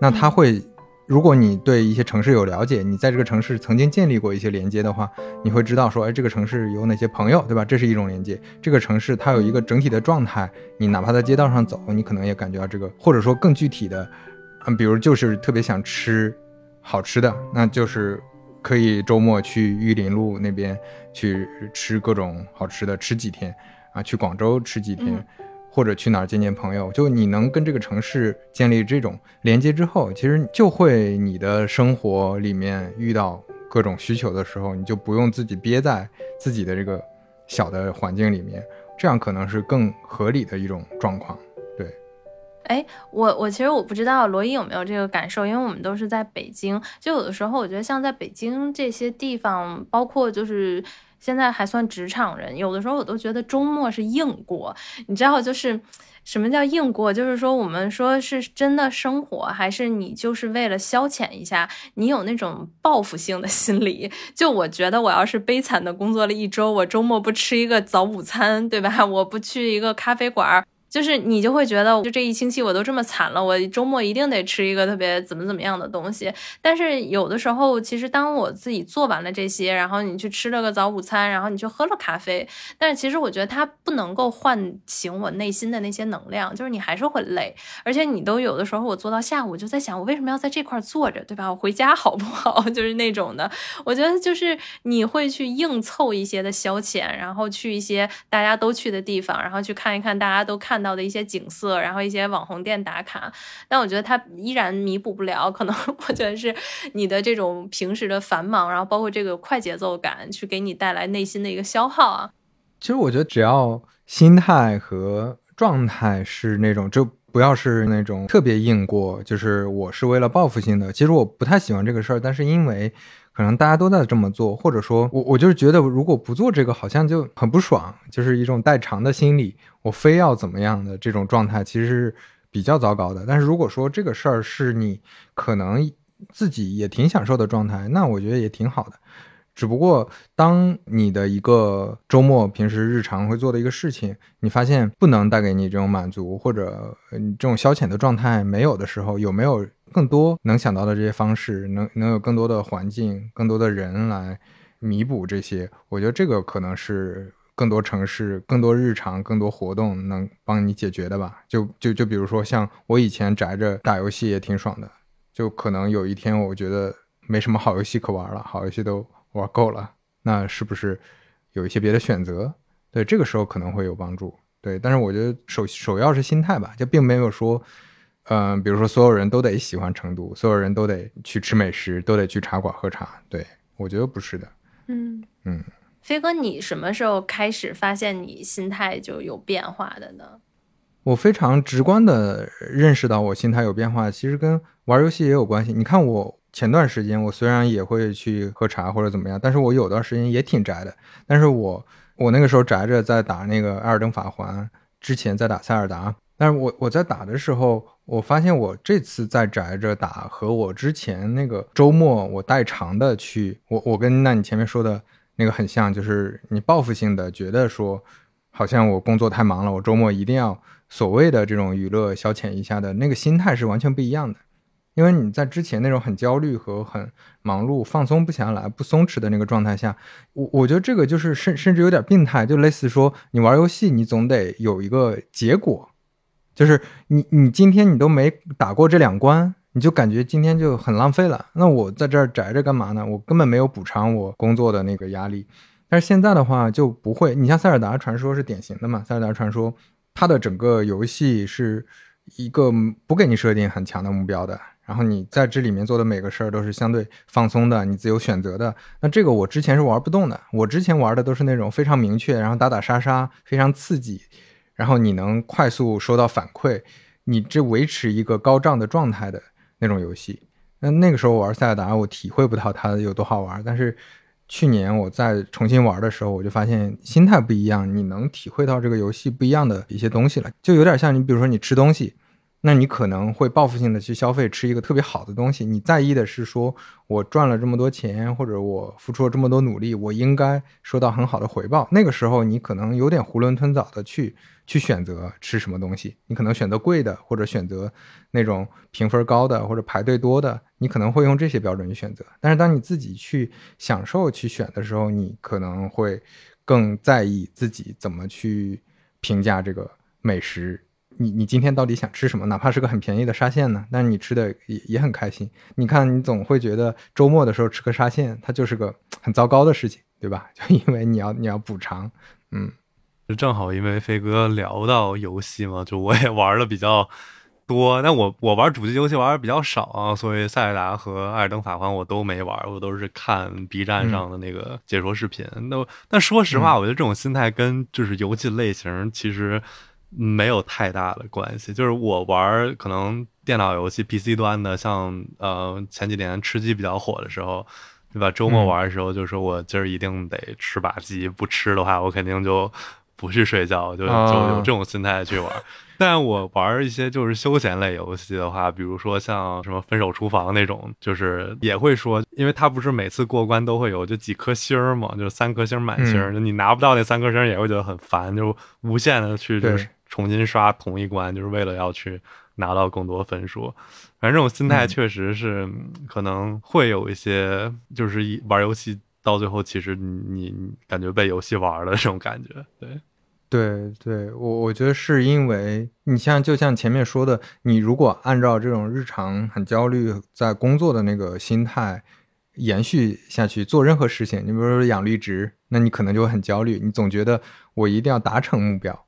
那他会，如果你对一些城市有了解，你在这个城市曾经建立过一些连接的话，你会知道说，哎，这个城市有哪些朋友，对吧？这是一种连接。这个城市它有一个整体的状态，你哪怕在街道上走，你可能也感觉到这个，或者说更具体的，嗯，比如就是特别想吃好吃的，那就是可以周末去玉林路那边。去吃各种好吃的，吃几天啊？去广州吃几天，或者去哪儿见见朋友？就你能跟这个城市建立这种连接之后，其实就会你的生活里面遇到各种需求的时候，你就不用自己憋在自己的这个小的环境里面，这样可能是更合理的一种状况。哎，我我其实我不知道罗伊有没有这个感受，因为我们都是在北京，就有的时候我觉得像在北京这些地方，包括就是现在还算职场人，有的时候我都觉得周末是硬过，你知道就是什么叫硬过？就是说我们说是真的生活，还是你就是为了消遣一下，你有那种报复性的心理？就我觉得我要是悲惨的工作了一周，我周末不吃一个早午餐，对吧？我不去一个咖啡馆。就是你就会觉得，就这一星期我都这么惨了，我周末一定得吃一个特别怎么怎么样的东西。但是有的时候，其实当我自己做完了这些，然后你去吃了个早午餐，然后你去喝了咖啡，但是其实我觉得它不能够唤醒我内心的那些能量，就是你还是会累，而且你都有的时候我做到下午就在想，我为什么要在这块坐着，对吧？我回家好不好？就是那种的，我觉得就是你会去硬凑一些的消遣，然后去一些大家都去的地方，然后去看一看大家都看。到的一些景色，然后一些网红店打卡，但我觉得它依然弥补不了。可能我觉得是你的这种平时的繁忙，然后包括这个快节奏感，去给你带来内心的一个消耗啊。其实我觉得只要心态和状态是那种，就不要是那种特别硬过，就是我是为了报复性的。其实我不太喜欢这个事儿，但是因为。可能大家都在这么做，或者说我我就是觉得，如果不做这个，好像就很不爽，就是一种代偿的心理。我非要怎么样的这种状态，其实是比较糟糕的。但是如果说这个事儿是你可能自己也挺享受的状态，那我觉得也挺好的。只不过当你的一个周末平时日常会做的一个事情，你发现不能带给你这种满足，或者这种消遣的状态没有的时候，有没有？更多能想到的这些方式，能能有更多的环境、更多的人来弥补这些，我觉得这个可能是更多城市、更多日常、更多活动能帮你解决的吧。就就就比如说，像我以前宅着打游戏也挺爽的，就可能有一天我觉得没什么好游戏可玩了，好游戏都玩够了，那是不是有一些别的选择？对，这个时候可能会有帮助。对，但是我觉得首首要是心态吧，就并没有说。嗯，比如说，所有人都得喜欢成都，所有人都得去吃美食，都得去茶馆喝茶。对我觉得不是的。嗯嗯，飞哥，你什么时候开始发现你心态就有变化的呢？我非常直观的认识到我心态有变化，其实跟玩游戏也有关系。你看，我前段时间我虽然也会去喝茶或者怎么样，但是我有段时间也挺宅的。但是我我那个时候宅着在打那个《艾尔登法环》，之前在打塞尔达。但是我我在打的时候，我发现我这次在宅着打和我之前那个周末我代偿的去，我我跟那你前面说的那个很像，就是你报复性的觉得说，好像我工作太忙了，我周末一定要所谓的这种娱乐消遣一下的那个心态是完全不一样的。因为你在之前那种很焦虑和很忙碌、放松不下来、不松弛的那个状态下，我我觉得这个就是甚甚至有点病态，就类似说你玩游戏，你总得有一个结果，就是你你今天你都没打过这两关，你就感觉今天就很浪费了。那我在这儿宅着干嘛呢？我根本没有补偿我工作的那个压力。但是现在的话就不会，你像塞尔达传说是典型的嘛？塞尔达传说它的整个游戏是一个不给你设定很强的目标的。然后你在这里面做的每个事儿都是相对放松的，你自由选择的。那这个我之前是玩不动的，我之前玩的都是那种非常明确，然后打打杀杀，非常刺激，然后你能快速收到反馈，你这维持一个高涨的状态的那种游戏。那那个时候玩塞尔达，我体会不到它有多好玩。但是去年我在重新玩的时候，我就发现心态不一样，你能体会到这个游戏不一样的一些东西了，就有点像你比如说你吃东西。那你可能会报复性的去消费，吃一个特别好的东西。你在意的是说，我赚了这么多钱，或者我付出了这么多努力，我应该收到很好的回报。那个时候，你可能有点囫囵吞枣的去去选择吃什么东西。你可能选择贵的，或者选择那种评分高的，或者排队多的。你可能会用这些标准去选择。但是当你自己去享受去选的时候，你可能会更在意自己怎么去评价这个美食。你你今天到底想吃什么？哪怕是个很便宜的沙县呢，但是你吃的也也很开心。你看，你总会觉得周末的时候吃个沙县，它就是个很糟糕的事情，对吧？就因为你要你要补偿，嗯，就正好因为飞哥聊到游戏嘛，就我也 玩的比较多，但我我玩主机游戏玩的比较少啊，所以塞尔达和艾尔登法环我都没玩，我都是看 B 站上的那个解说视频。那但说实话，我觉得这种心态跟就是游戏类型其实。没有太大的关系，就是我玩可能电脑游戏 PC 端的，像呃前几年吃鸡比较火的时候，对吧？周末玩的时候就说我今儿一定得吃把鸡，不吃的话我肯定就不去睡觉，就就有这种心态去玩。但我玩一些就是休闲类游戏的话，比如说像什么分手厨房那种，就是也会说，因为它不是每次过关都会有就几颗星儿嘛，就是三颗星满星，就你拿不到那三颗星也会觉得很烦，就无限的去就是。重新刷同一关，就是为了要去拿到更多分数。反正这种心态确实是可能会有一些，就是一玩游戏到最后，其实你感觉被游戏玩了这种感觉。对，对，对我我觉得是因为你像就像前面说的，你如果按照这种日常很焦虑在工作的那个心态延续下去做任何事情，你比如说养绿植，那你可能就会很焦虑，你总觉得我一定要达成目标。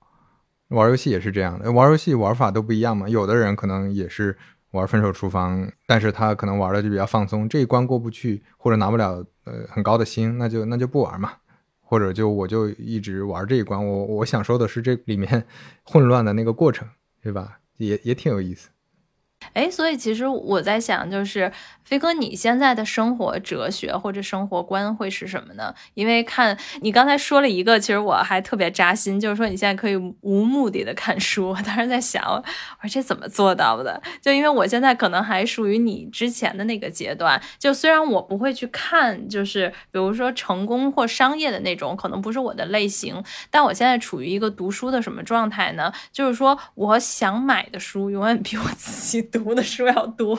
玩游戏也是这样的，玩游戏玩法都不一样嘛。有的人可能也是玩分手厨房，但是他可能玩的就比较放松，这一关过不去或者拿不了呃很高的星，那就那就不玩嘛。或者就我就一直玩这一关，我我想说的是这里面 混乱的那个过程，对吧？也也挺有意思。哎，所以其实我在想，就是飞哥，你现在的生活哲学或者生活观会是什么呢？因为看你刚才说了一个，其实我还特别扎心，就是说你现在可以无目的的看书。我当时在想，我说这怎么做到的？就因为我现在可能还属于你之前的那个阶段，就虽然我不会去看，就是比如说成功或商业的那种，可能不是我的类型，但我现在处于一个读书的什么状态呢？就是说我想买的书永远比我自己。读的书要多。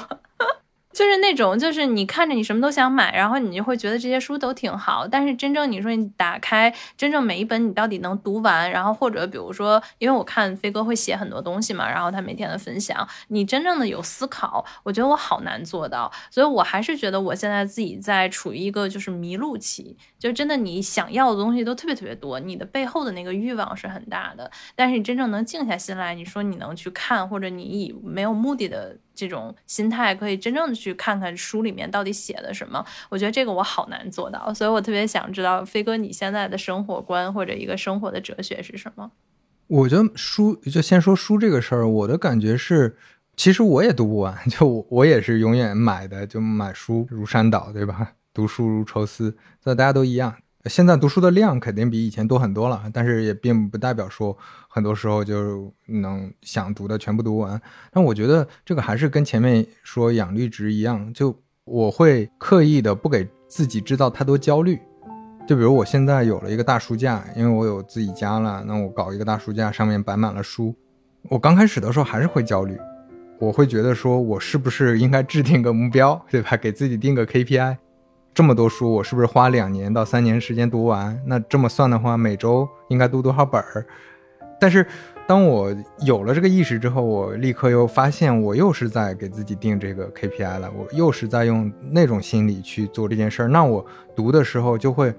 就是那种，就是你看着你什么都想买，然后你就会觉得这些书都挺好。但是真正你说你打开，真正每一本你到底能读完，然后或者比如说，因为我看飞哥会写很多东西嘛，然后他每天的分享，你真正的有思考，我觉得我好难做到。所以我还是觉得我现在自己在处于一个就是迷路期，就真的你想要的东西都特别特别多，你的背后的那个欲望是很大的，但是你真正能静下心来，你说你能去看，或者你以没有目的的。这种心态可以真正的去看看书里面到底写的什么，我觉得这个我好难做到，所以我特别想知道飞哥你现在的生活观或者一个生活的哲学是什么？我觉得书就先说书这个事儿，我的感觉是，其实我也读不完，就我我也是永远买的，就买书如山倒，对吧？读书如抽丝，那大家都一样。现在读书的量肯定比以前多很多了，但是也并不代表说很多时候就能想读的全部读完。但我觉得这个还是跟前面说养绿植一样，就我会刻意的不给自己制造太多焦虑。就比如我现在有了一个大书架，因为我有自己家了，那我搞一个大书架，上面摆满了书。我刚开始的时候还是会焦虑，我会觉得说我是不是应该制定个目标，对吧？给自己定个 KPI。这么多书，我是不是花两年到三年时间读完？那这么算的话，每周应该读多少本儿？但是，当我有了这个意识之后，我立刻又发现，我又是在给自己定这个 KPI 了，我又是在用那种心理去做这件事儿。那我读的时候就会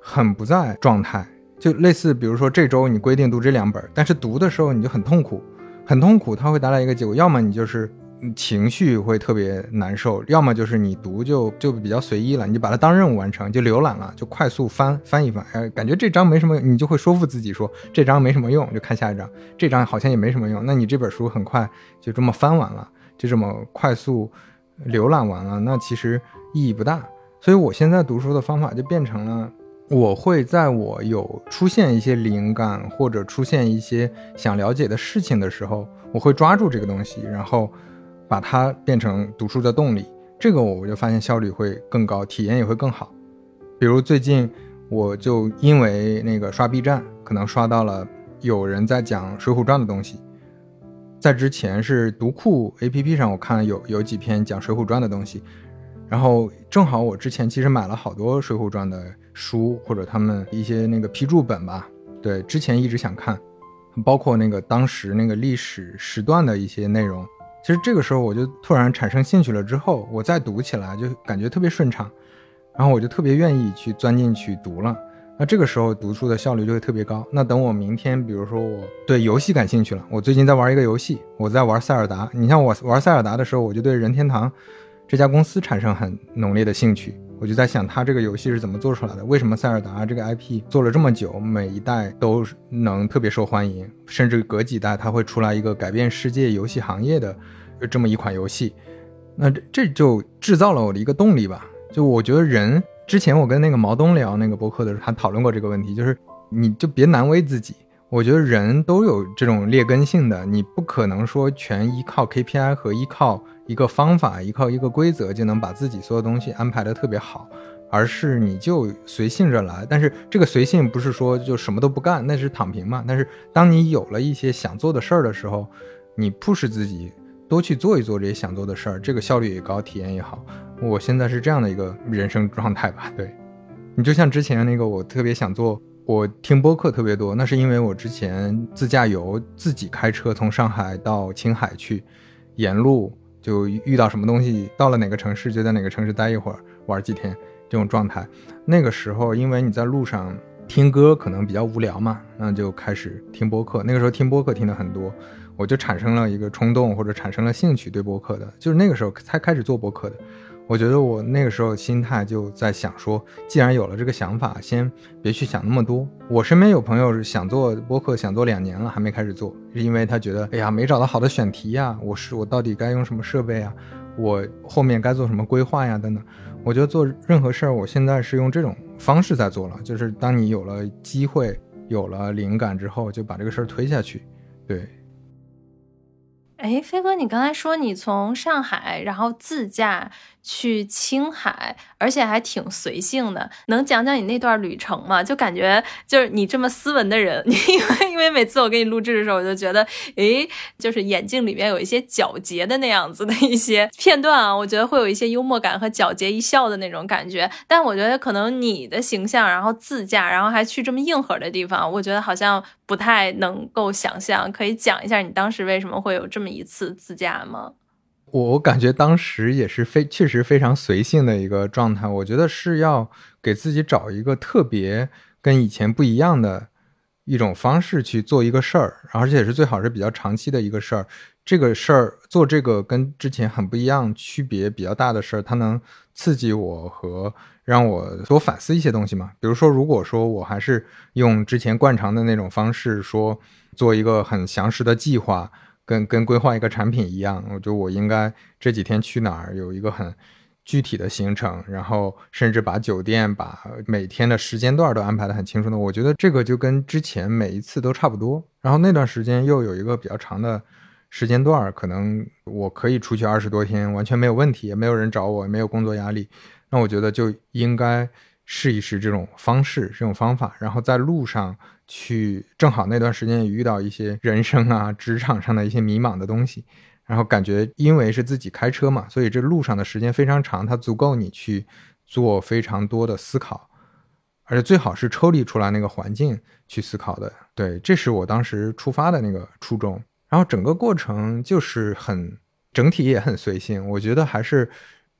很不在状态，就类似，比如说这周你规定读这两本，但是读的时候你就很痛苦，很痛苦，它会带来一个结果，要么你就是。情绪会特别难受，要么就是你读就就比较随意了，你就把它当任务完成，就浏览了，就快速翻翻一翻，哎，感觉这章没什么，你就会说服自己说这章没什么用，就看下一章，这章好像也没什么用，那你这本书很快就这么翻完了，就这么快速浏览完了，那其实意义不大。所以我现在读书的方法就变成了，我会在我有出现一些灵感或者出现一些想了解的事情的时候，我会抓住这个东西，然后。把它变成读书的动力，这个我就发现效率会更高，体验也会更好。比如最近我就因为那个刷 B 站，可能刷到了有人在讲《水浒传》的东西，在之前是读库 APP 上我看有有几篇讲《水浒传》的东西，然后正好我之前其实买了好多《水浒传》的书或者他们一些那个批注本吧，对，之前一直想看，包括那个当时那个历史时段的一些内容。其实这个时候我就突然产生兴趣了，之后我再读起来就感觉特别顺畅，然后我就特别愿意去钻进去读了。那这个时候读书的效率就会特别高。那等我明天，比如说我对游戏感兴趣了，我最近在玩一个游戏，我在玩塞尔达。你像我玩塞尔达的时候，我就对任天堂这家公司产生很浓烈的兴趣。我就在想，他这个游戏是怎么做出来的？为什么塞尔达这个 IP 做了这么久，每一代都能特别受欢迎，甚至隔几代它会出来一个改变世界游戏行业的这么一款游戏？那这这就制造了我的一个动力吧。就我觉得人，之前我跟那个毛东聊那个博客的时候，他讨论过这个问题，就是你就别难为自己。我觉得人都有这种劣根性的，你不可能说全依靠 KPI 和依靠。一个方法，依靠一个规则就能把自己所有东西安排的特别好，而是你就随性着来。但是这个随性不是说就什么都不干，那是躺平嘛。但是当你有了一些想做的事儿的时候，你 push 自己多去做一做这些想做的事儿，这个效率也高，体验也好。我现在是这样的一个人生状态吧。对你就像之前那个，我特别想做，我听播客特别多，那是因为我之前自驾游，自己开车从上海到青海去，沿路。就遇到什么东西，到了哪个城市就在哪个城市待一会儿，玩几天这种状态。那个时候，因为你在路上听歌可能比较无聊嘛，那就开始听播客。那个时候听播客听的很多，我就产生了一个冲动或者产生了兴趣对播客的，就是那个时候才开始做播客的。我觉得我那个时候心态就在想说，既然有了这个想法，先别去想那么多。我身边有朋友是想做播客，想做两年了还没开始做，是因为他觉得，哎呀，没找到好的选题呀，我是我到底该用什么设备啊？我后面该做什么规划呀？等等。我觉得做任何事儿，我现在是用这种方式在做了，就是当你有了机会、有了灵感之后，就把这个事儿推下去，对。哎，飞哥，你刚才说你从上海然后自驾去青海，而且还挺随性的，能讲讲你那段旅程吗？就感觉就是你这么斯文的人，因为因为每次我给你录制的时候，我就觉得，哎，就是眼镜里面有一些皎洁的那样子的一些片段啊，我觉得会有一些幽默感和皎洁一笑的那种感觉。但我觉得可能你的形象，然后自驾，然后还去这么硬核的地方，我觉得好像不太能够想象。可以讲一下你当时为什么会有这么。一次自驾吗？我我感觉当时也是非确实非常随性的一个状态。我觉得是要给自己找一个特别跟以前不一样的一种方式去做一个事儿，而且是最好是比较长期的一个事儿。这个事儿做这个跟之前很不一样、区别比较大的事儿，它能刺激我和让我多反思一些东西嘛？比如说，如果说我还是用之前惯常的那种方式说做一个很详实的计划。跟跟规划一个产品一样，我觉得我应该这几天去哪儿，有一个很具体的行程，然后甚至把酒店、把每天的时间段都安排的很清楚的。我觉得这个就跟之前每一次都差不多。然后那段时间又有一个比较长的时间段，可能我可以出去二十多天，完全没有问题，也没有人找我，也没有工作压力。那我觉得就应该试一试这种方式、这种方法，然后在路上去，正好那段时间也遇到一些人生啊、职场上的一些迷茫的东西。然后感觉，因为是自己开车嘛，所以这路上的时间非常长，它足够你去做非常多的思考，而且最好是抽离出来那个环境去思考的。对，这是我当时出发的那个初衷。然后整个过程就是很整体也很随性，我觉得还是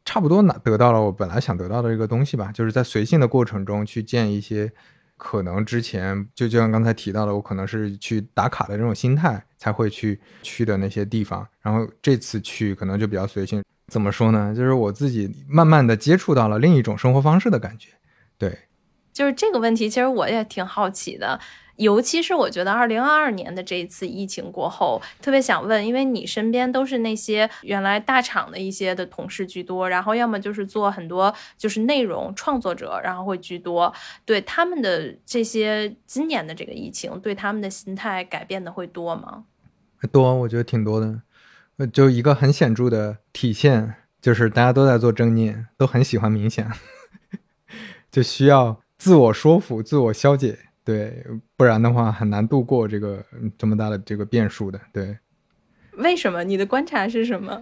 差不多拿得到了我本来想得到的这个东西吧，就是在随性的过程中去见一些。可能之前就就像刚才提到的，我可能是去打卡的这种心态才会去去的那些地方，然后这次去可能就比较随性。怎么说呢？就是我自己慢慢的接触到了另一种生活方式的感觉。对，就是这个问题，其实我也挺好奇的。尤其是我觉得二零二二年的这一次疫情过后，特别想问，因为你身边都是那些原来大厂的一些的同事居多，然后要么就是做很多就是内容创作者，然后会居多。对他们的这些今年的这个疫情，对他们的心态改变的会多吗？多，我觉得挺多的。就一个很显著的体现，就是大家都在做正念，都很喜欢冥想，就需要自我说服、自我消解。对，不然的话很难度过这个这么大的这个变数的。对，为什么？你的观察是什么？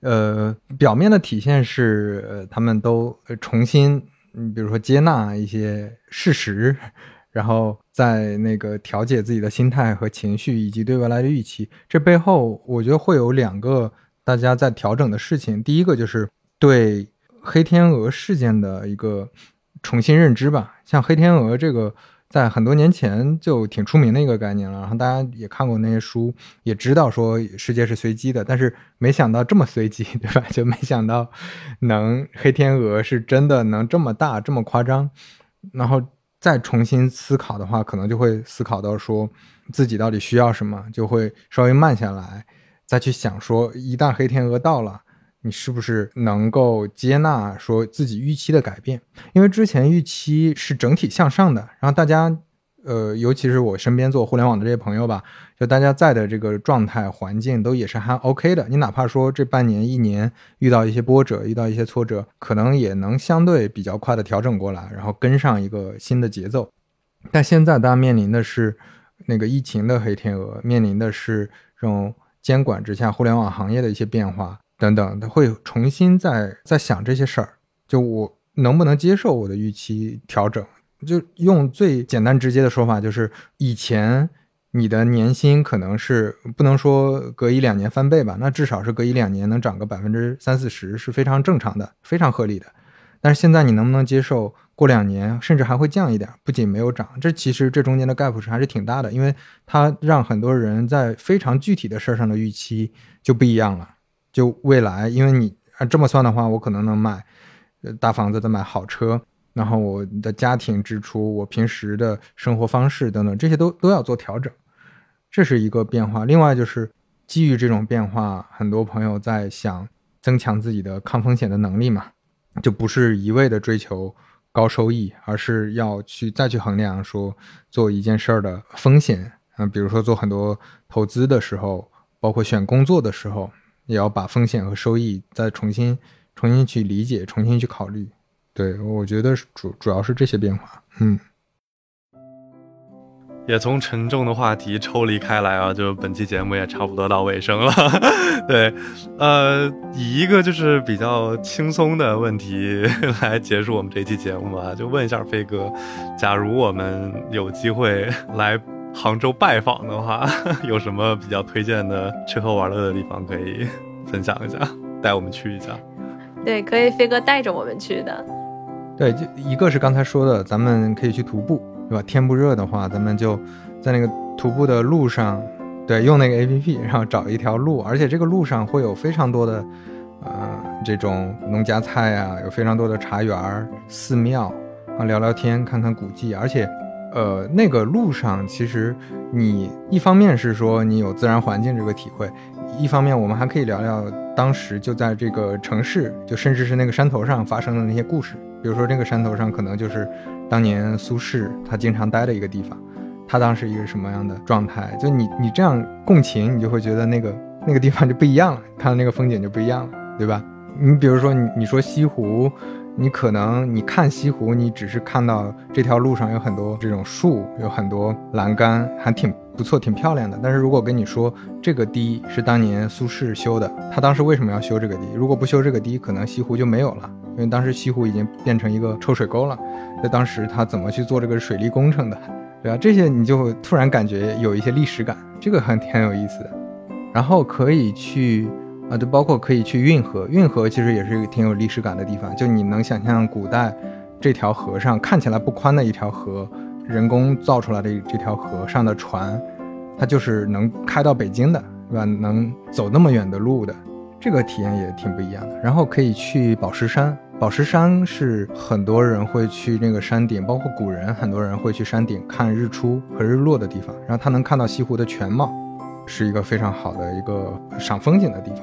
呃，表面的体现是，呃，他们都重新，嗯，比如说接纳一些事实，然后在那个调节自己的心态和情绪，以及对未来的预期。这背后，我觉得会有两个大家在调整的事情。第一个就是对黑天鹅事件的一个重新认知吧，像黑天鹅这个。在很多年前就挺出名的一个概念了，然后大家也看过那些书，也知道说世界是随机的，但是没想到这么随机，对吧？就没想到能黑天鹅是真的能这么大这么夸张，然后再重新思考的话，可能就会思考到说自己到底需要什么，就会稍微慢下来，再去想说一旦黑天鹅到了。你是不是能够接纳说自己预期的改变？因为之前预期是整体向上的，然后大家，呃，尤其是我身边做互联网的这些朋友吧，就大家在的这个状态环境都也是还 OK 的。你哪怕说这半年一年遇到一些波折，遇到一些挫折，可能也能相对比较快的调整过来，然后跟上一个新的节奏。但现在大家面临的是那个疫情的黑天鹅，面临的是这种监管之下互联网行业的一些变化。等等，他会重新再再想这些事儿，就我能不能接受我的预期调整？就用最简单直接的说法，就是以前你的年薪可能是不能说隔一两年翻倍吧，那至少是隔一两年能涨个百分之三四十是非常正常的，非常合理的。但是现在你能不能接受过两年甚至还会降一点？不仅没有涨，这其实这中间的 gap 是还是挺大的，因为它让很多人在非常具体的事儿上的预期就不一样了。就未来，因为你按这么算的话，我可能能买大房子，再买好车，然后我的家庭支出、我平时的生活方式等等，这些都都要做调整，这是一个变化。另外就是基于这种变化，很多朋友在想增强自己的抗风险的能力嘛，就不是一味的追求高收益，而是要去再去衡量说做一件事儿的风险啊，比如说做很多投资的时候，包括选工作的时候。也要把风险和收益再重新、重新去理解、重新去考虑。对我觉得主主要是这些变化。嗯，也从沉重的话题抽离开来啊，就本期节目也差不多到尾声了。对，呃，以一个就是比较轻松的问题 来结束我们这期节目吧，就问一下飞哥，假如我们有机会来。杭州拜访的话，有什么比较推荐的吃喝玩乐的地方可以分享一下，带我们去一下？对，可以飞哥带着我们去的。对，就一个是刚才说的，咱们可以去徒步，对吧？天不热的话，咱们就在那个徒步的路上，对，用那个 A P P，然后找一条路，而且这个路上会有非常多的，呃，这种农家菜啊，有非常多的茶园、寺庙啊，聊聊天，看看古迹，而且。呃，那个路上其实你一方面是说你有自然环境这个体会，一方面我们还可以聊聊当时就在这个城市，就甚至是那个山头上发生的那些故事。比如说这个山头上可能就是当年苏轼他经常待的一个地方，他当时一个什么样的状态？就你你这样共情，你就会觉得那个 那个地方就不一样了，看到那个风景就不一样了，对吧？你比如说你你说西湖。你可能你看西湖，你只是看到这条路上有很多这种树，有很多栏杆，还挺不错，挺漂亮的。但是如果跟你说这个堤是当年苏轼修的，他当时为什么要修这个堤？如果不修这个堤，可能西湖就没有了，因为当时西湖已经变成一个臭水沟了。那当时他怎么去做这个水利工程的，对吧？这些你就突然感觉有一些历史感，这个很挺有意思的。然后可以去。啊，就包括可以去运河，运河其实也是一个挺有历史感的地方。就你能想象古代这条河上看起来不宽的一条河，人工造出来的这条河上的船，它就是能开到北京的，对吧？能走那么远的路的，这个体验也挺不一样的。然后可以去宝石山，宝石山是很多人会去那个山顶，包括古人很多人会去山顶看日出和日落的地方，然后它能看到西湖的全貌，是一个非常好的一个赏风景的地方。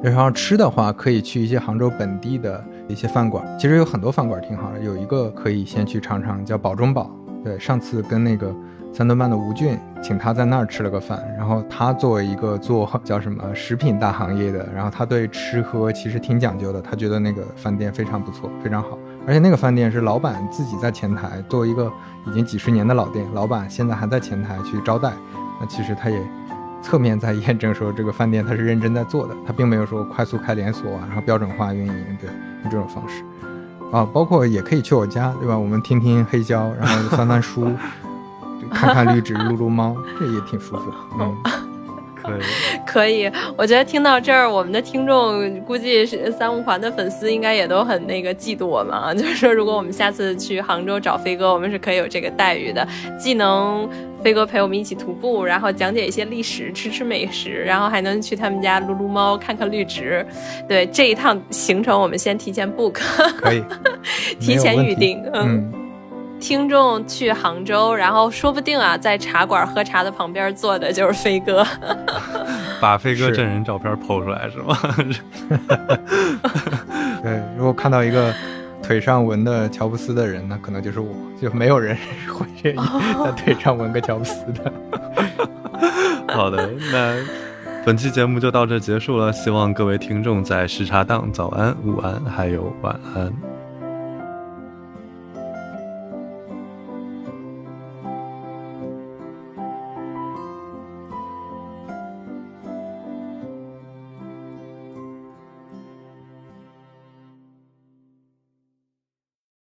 然后吃的话，可以去一些杭州本地的一些饭馆。其实有很多饭馆挺好的，有一个可以先去尝尝，叫宝中宝。对，上次跟那个三顿半的吴俊，请他在那儿吃了个饭。然后他作为一个做叫什么食品大行业的，然后他对吃喝其实挺讲究的。他觉得那个饭店非常不错，非常好。而且那个饭店是老板自己在前台，作为一个已经几十年的老店，老板现在还在前台去招待。那其实他也。侧面在验证说，这个饭店他是认真在做的，他并没有说快速开连锁啊，然后标准化运营，对，用这种方式啊，包括也可以去我家，对吧？我们听听黑胶，然后翻翻书，看看绿植，撸撸猫，这也挺舒服的，嗯。可以，我觉得听到这儿，我们的听众估计是三五环的粉丝，应该也都很那个嫉妒我们啊。就是说，如果我们下次去杭州找飞哥，我们是可以有这个待遇的，既能飞哥陪我们一起徒步，然后讲解一些历史，吃吃美食，然后还能去他们家撸撸猫，看看绿植。对这一趟行程，我们先提前 book，可以 提前预定，嗯。听众去杭州，然后说不定啊，在茶馆喝茶的旁边坐的就是飞哥，把飞哥真人照片剖出来是吗？对，如果看到一个腿上纹的乔布斯的人，那可能就是我，就没有人会愿意在腿上纹个乔布斯的。好的，那本期节目就到这结束了，希望各位听众在时差档早安、午安还有晚安。